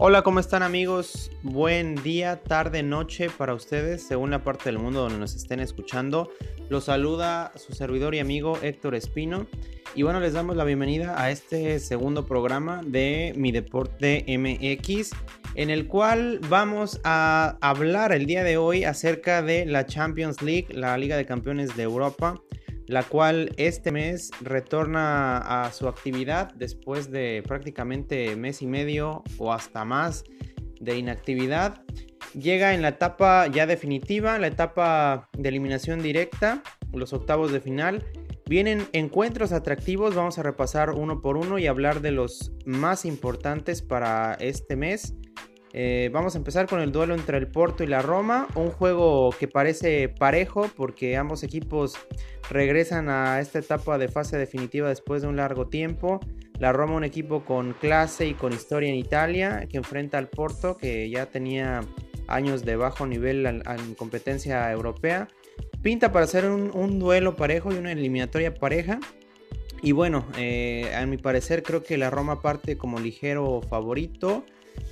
Hola, ¿cómo están amigos? Buen día, tarde, noche para ustedes, según la parte del mundo donde nos estén escuchando. Los saluda su servidor y amigo Héctor Espino. Y bueno, les damos la bienvenida a este segundo programa de Mi Deporte MX, en el cual vamos a hablar el día de hoy acerca de la Champions League, la Liga de Campeones de Europa la cual este mes retorna a su actividad después de prácticamente mes y medio o hasta más de inactividad. Llega en la etapa ya definitiva, la etapa de eliminación directa, los octavos de final. Vienen encuentros atractivos, vamos a repasar uno por uno y hablar de los más importantes para este mes. Eh, vamos a empezar con el duelo entre el Porto y la Roma, un juego que parece parejo porque ambos equipos regresan a esta etapa de fase definitiva después de un largo tiempo. La Roma un equipo con clase y con historia en Italia que enfrenta al Porto que ya tenía años de bajo nivel en competencia europea. Pinta para ser un, duelo parejo y una eliminatoria pareja. Y bueno, eh, a mi parecer creo que la Roma parte como ligero favorito.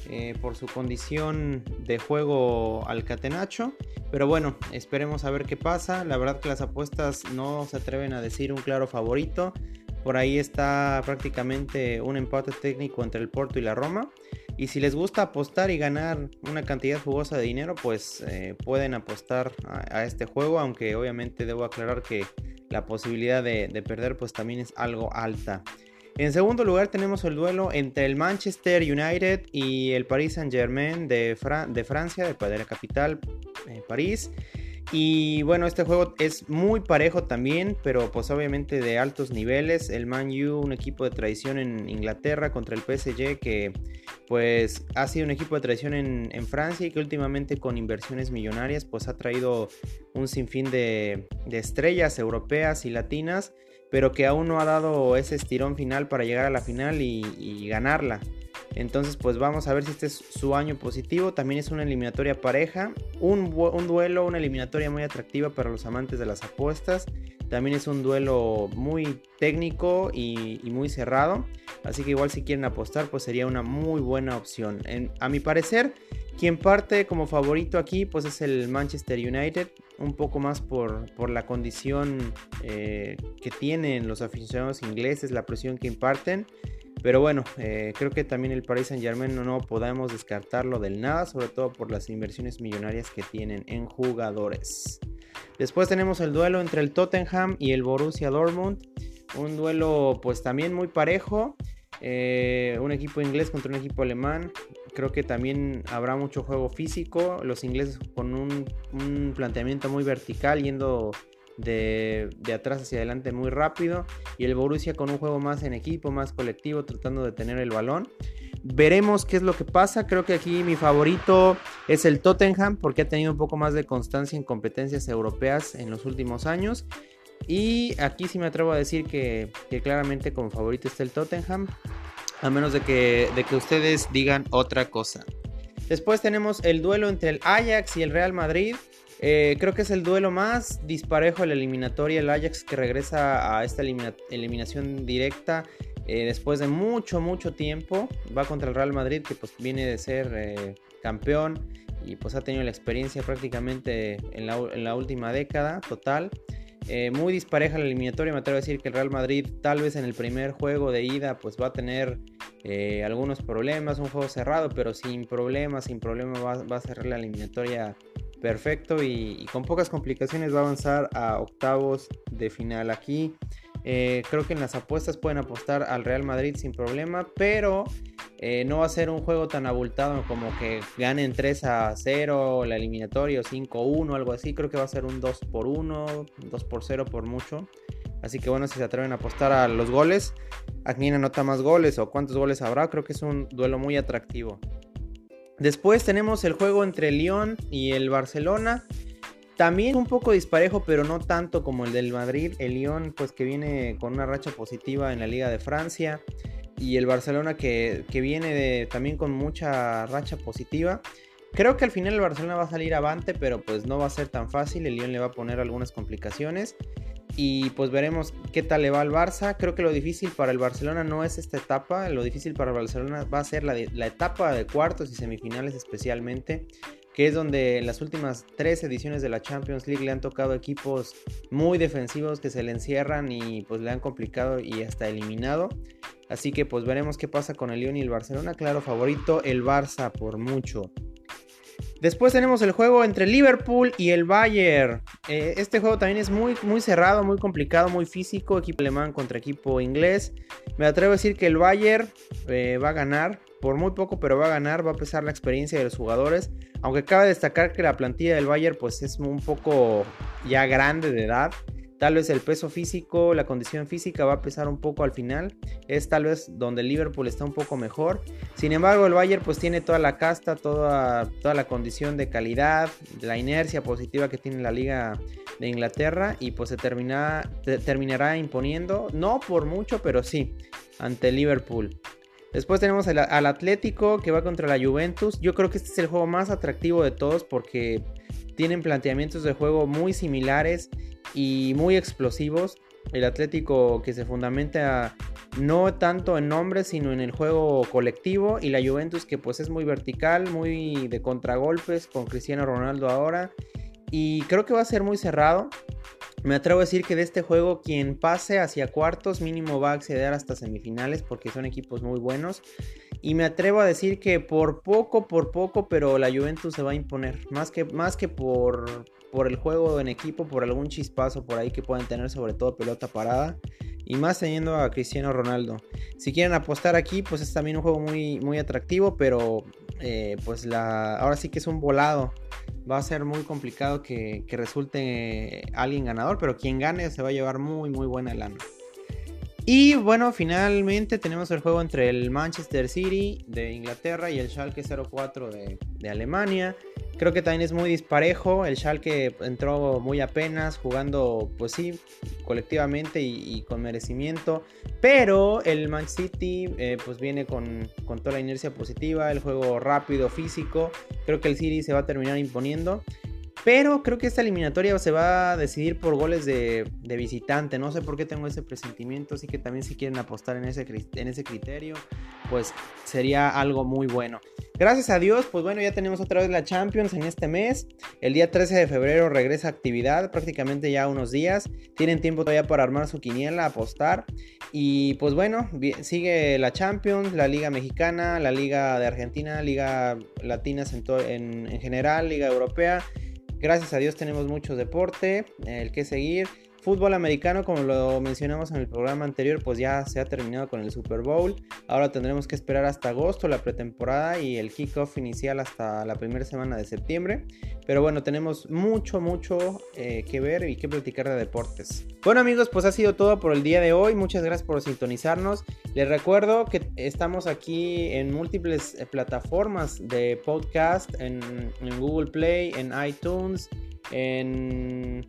Eh, por su condición de juego al catenacho. Pero bueno, esperemos a ver qué pasa. La verdad que las apuestas no se atreven a decir un claro favorito. Por ahí está prácticamente un empate técnico entre el Porto y la Roma. Y si les gusta apostar y ganar una cantidad jugosa de dinero, pues eh, pueden apostar a, este juego. Aunque obviamente debo aclarar que la posibilidad de, de perder pues también es algo alta. En segundo lugar tenemos el duelo entre el Manchester United y el Paris Saint Germain de, Francia, de la capital, eh, París. Y bueno, este juego es muy parejo también, pero pues obviamente de altos niveles. El Man U, un equipo de tradición en Inglaterra contra el PSG que pues ha sido un equipo de tradición en, Francia y que últimamente con inversiones millonarias pues ha traído un sinfín de estrellas europeas y latinas pero que aún no ha dado ese estirón final para llegar a la final y, ganarla. Entonces, pues vamos a ver si este es su año positivo. También es una eliminatoria pareja, un, duelo, una eliminatoria muy atractiva para los amantes de las apuestas. También es un duelo muy técnico y, muy cerrado. Así que igual si quieren apostar, pues sería una muy buena opción. a mi parecer, quien parte como favorito aquí, pues es el Manchester United un poco más por, la condición eh, que tienen los aficionados ingleses, la presión que imparten. Pero bueno, eh, creo que también el Paris Saint Germain no, no, podemos descartarlo del nada, sobre todo por las inversiones millonarias que tienen en jugadores. Después tenemos el duelo entre el Tottenham y el Borussia Dortmund. Un duelo pues también muy parejo. Eh, un equipo inglés contra un equipo alemán. Creo que también habrá mucho juego físico. Los ingleses con un, planteamiento muy vertical, yendo de, atrás hacia adelante muy rápido. Y el Borussia con un juego más en equipo, más colectivo, tratando de tener el balón. Veremos qué es lo que pasa. Creo que aquí mi favorito es el Tottenham porque ha tenido un poco más de constancia en competencias europeas en los últimos años. Y aquí sí me atrevo a decir que, claramente como favorito está el Tottenham a menos de que, de que ustedes digan otra cosa. Después tenemos el duelo entre el Ajax y el Real Madrid. Eh, creo que es el duelo más disparejo de la eliminatoria. El Ajax que regresa a esta eliminación directa eh, después de mucho, mucho tiempo. Va contra el Real Madrid que pues viene de ser eh, campeón y pues ha tenido la experiencia prácticamente en la última década total. Eh, muy dispareja la eliminatoria. Me atrevo a decir que el Real Madrid, tal vez en el primer juego de ida, pues va a tener eh, algunos problemas. Un juego cerrado, pero sin problemas, sin problemas va, a cerrar la eliminatoria perfecto y, con pocas complicaciones va a avanzar a octavos de final. Aquí eh, creo que en las apuestas pueden apostar al Real Madrid sin problema, pero eh, no va a ser un juego tan abultado como que ganen 3 a 0 la eliminatoria o 5 1, algo así. Creo que va a ser un 2 por 1, 2 por 0 por mucho. Así que bueno, si se atreven a apostar a los goles, a quién anota más goles o cuántos goles habrá, creo que es un duelo muy atractivo. Después tenemos el juego entre el Lyon y el Barcelona. También un poco disparejo, pero no tanto como el del Madrid. El Lyon, pues que viene con una racha positiva en la Liga de Francia y el Barcelona que, viene también con mucha racha positiva. Creo que al final el Barcelona va a salir avante, pero pues no va a ser tan fácil. El Lyon le va a poner algunas complicaciones. y pues veremos qué tal le va al Barça. Creo que lo difícil para el Barcelona no es esta etapa, lo difícil para el Barcelona va a ser la, la etapa de cuartos y semifinales especialmente, que es donde en las últimas tres ediciones de la Champions League le han tocado equipos muy defensivos que se le encierran y pues le han complicado y hasta eliminado. Así que pues veremos qué pasa con el Lyon y el Barcelona. Claro, favorito el Barça por mucho. Después tenemos el juego entre Liverpool y el Bayern. Eh, este juego también es muy, muy cerrado, muy complicado, muy físico. Equipo alemán contra equipo inglés. Me atrevo a decir que el Bayern eh, va a ganar. Por muy poco, pero va a ganar. Va a pesar la experiencia de los jugadores. Aunque cabe destacar que la plantilla del Bayern pues, es un poco ya grande de edad. Tal vez el peso físico, la condición física va a pesar un poco al final. Es tal vez donde el Liverpool está un poco mejor. Sin embargo, el Bayern pues tiene toda la casta, toda, toda la condición de calidad, la inercia positiva que tiene la liga de Inglaterra y pues se terminará imponiendo, no por mucho, pero sí, ante Liverpool. Después tenemos al, al Atlético que va contra la Juventus. Yo creo que este es el juego más atractivo de todos porque tienen planteamientos de juego muy similares y muy explosivos. El Atlético que se fundamenta no tanto en nombres, sino en el juego colectivo. Y la Juventus que pues es muy vertical, muy de contragolpes con Cristiano Ronaldo ahora. Y creo que va a ser muy cerrado. Me atrevo a decir que de este juego quien pase hacia cuartos mínimo va a acceder hasta semifinales porque son equipos muy buenos. Y me atrevo a decir que por poco, por poco, pero la Juventus se va a imponer. Más que, más que por, por el juego en equipo, por algún chispazo por ahí que pueden tener, sobre todo pelota parada. Y más teniendo a Cristiano Ronaldo. Si quieren apostar aquí, pues es también un juego muy, muy atractivo, pero eh, pues la, ahora sí que es un volado. Va a ser muy complicado que, resulte alguien ganador, pero quien gane se va a llevar muy, muy buena lana. Y bueno, finalmente tenemos el juego entre el Manchester City de Inglaterra y el Schalke 04 de, de Alemania. Creo que también es muy disparejo. El Schalke entró muy apenas, jugando, pues sí, colectivamente y, con merecimiento. Pero el Man City, eh, pues viene con, con, toda la inercia positiva, el juego rápido, físico. Creo que el City se va a terminar imponiendo. Pero creo que esta eliminatoria se va a decidir por goles de, visitante. No sé por qué tengo ese presentimiento. Así que también si quieren apostar en ese, en ese criterio, pues sería algo muy bueno. Gracias a Dios, pues bueno, ya tenemos otra vez la Champions en este mes. El día 13 de febrero regresa actividad, prácticamente ya unos días. Tienen tiempo todavía para armar su quiniela, apostar. Y pues bueno, sigue la Champions, la Liga Mexicana, la Liga de Argentina, Liga Latina en, en general, Liga Europea. Gracias a Dios tenemos mucho deporte, el que seguir. Fútbol americano, como lo mencionamos en el programa anterior, pues ya se ha terminado con el Super Bowl. Ahora tendremos que esperar hasta agosto, la pretemporada y el kickoff inicial hasta la primera semana de septiembre. Pero bueno, tenemos mucho, mucho eh, que ver y que platicar de deportes. Bueno amigos, pues ha sido todo por el día de hoy. Muchas gracias por sintonizarnos. Les recuerdo que estamos aquí en múltiples eh, plataformas de podcast, en, en Google Play, en iTunes en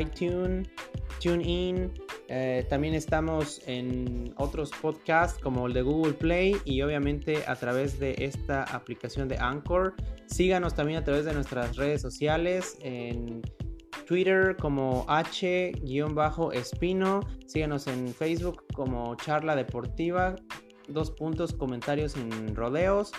iTunes, TuneIn. Eh, también estamos en otros podcasts como el de Google Play y obviamente a través de esta aplicación de Anchor. Síganos también a través de nuestras redes sociales en Twitter como H-Espino. Síganos en Facebook como Charla Deportiva. Dos puntos, comentarios en rodeos.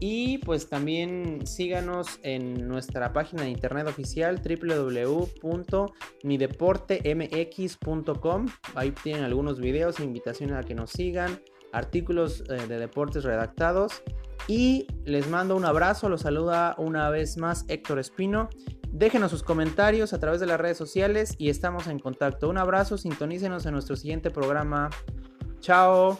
Y pues también síganos en nuestra página de internet oficial www.mideportemx.com. Ahí tienen algunos videos, invitaciones a que nos sigan, artículos eh, de deportes redactados. Y les mando un abrazo, los saluda una vez más Héctor Espino. Déjenos sus comentarios a través de las redes sociales y estamos en contacto. Un abrazo, sintonícenos en nuestro siguiente programa. Chao.